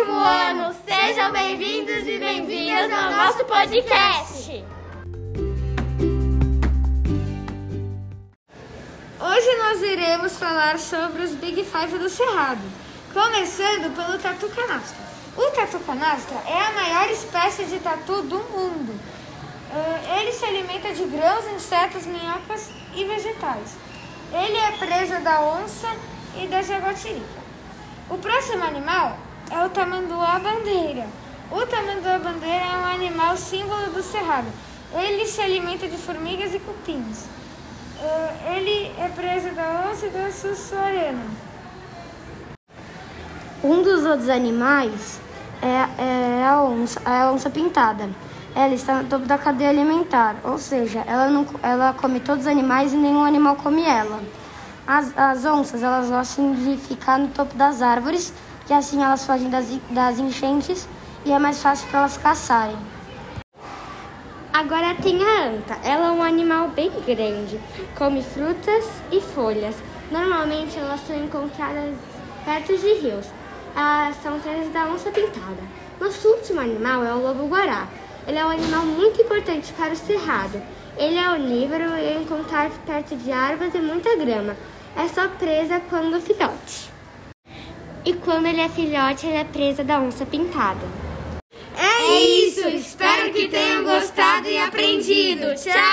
ótimo ano! Sejam bem-vindos e bem-vindas ao nosso podcast! Hoje nós iremos falar sobre os Big Five do Cerrado, começando pelo tatu canastra. O tatu canastra é a maior espécie de tatu do mundo. Uh, ele se alimenta de grãos, insetos, minhocas e vegetais. Ele é presa da onça e da jaguatirica. O próximo animal é o tamanduá-bandeira. O tamanduá-bandeira é um animal símbolo do cerrado. Ele se alimenta de formigas e cupins. Uh, ele é presa da onça e da sussuarana. Um dos outros animais é, é a, onça, é a onça pintada. Ela está no topo da cadeia alimentar, ou seja, ela, não, ela come todos os animais e nenhum animal come ela. As, as onças elas gostam de ficar no topo das árvores, que assim elas fogem das, das enchentes e é mais fácil para elas caçarem. Agora tem a anta. Ela é um animal bem grande, come frutas e folhas. Normalmente elas são encontradas perto de rios. Elas são trazidas da onça pintada. Nosso último animal é o lobo-guará. Ele é um animal muito importante para o cerrado. Ele é onívoro e é encontrado perto de árvores e muita grama. É só presa quando filhote. E quando ele é filhote, ele é presa da onça pintada. É isso! Espero que tenham gostado e aprendido. Tchau!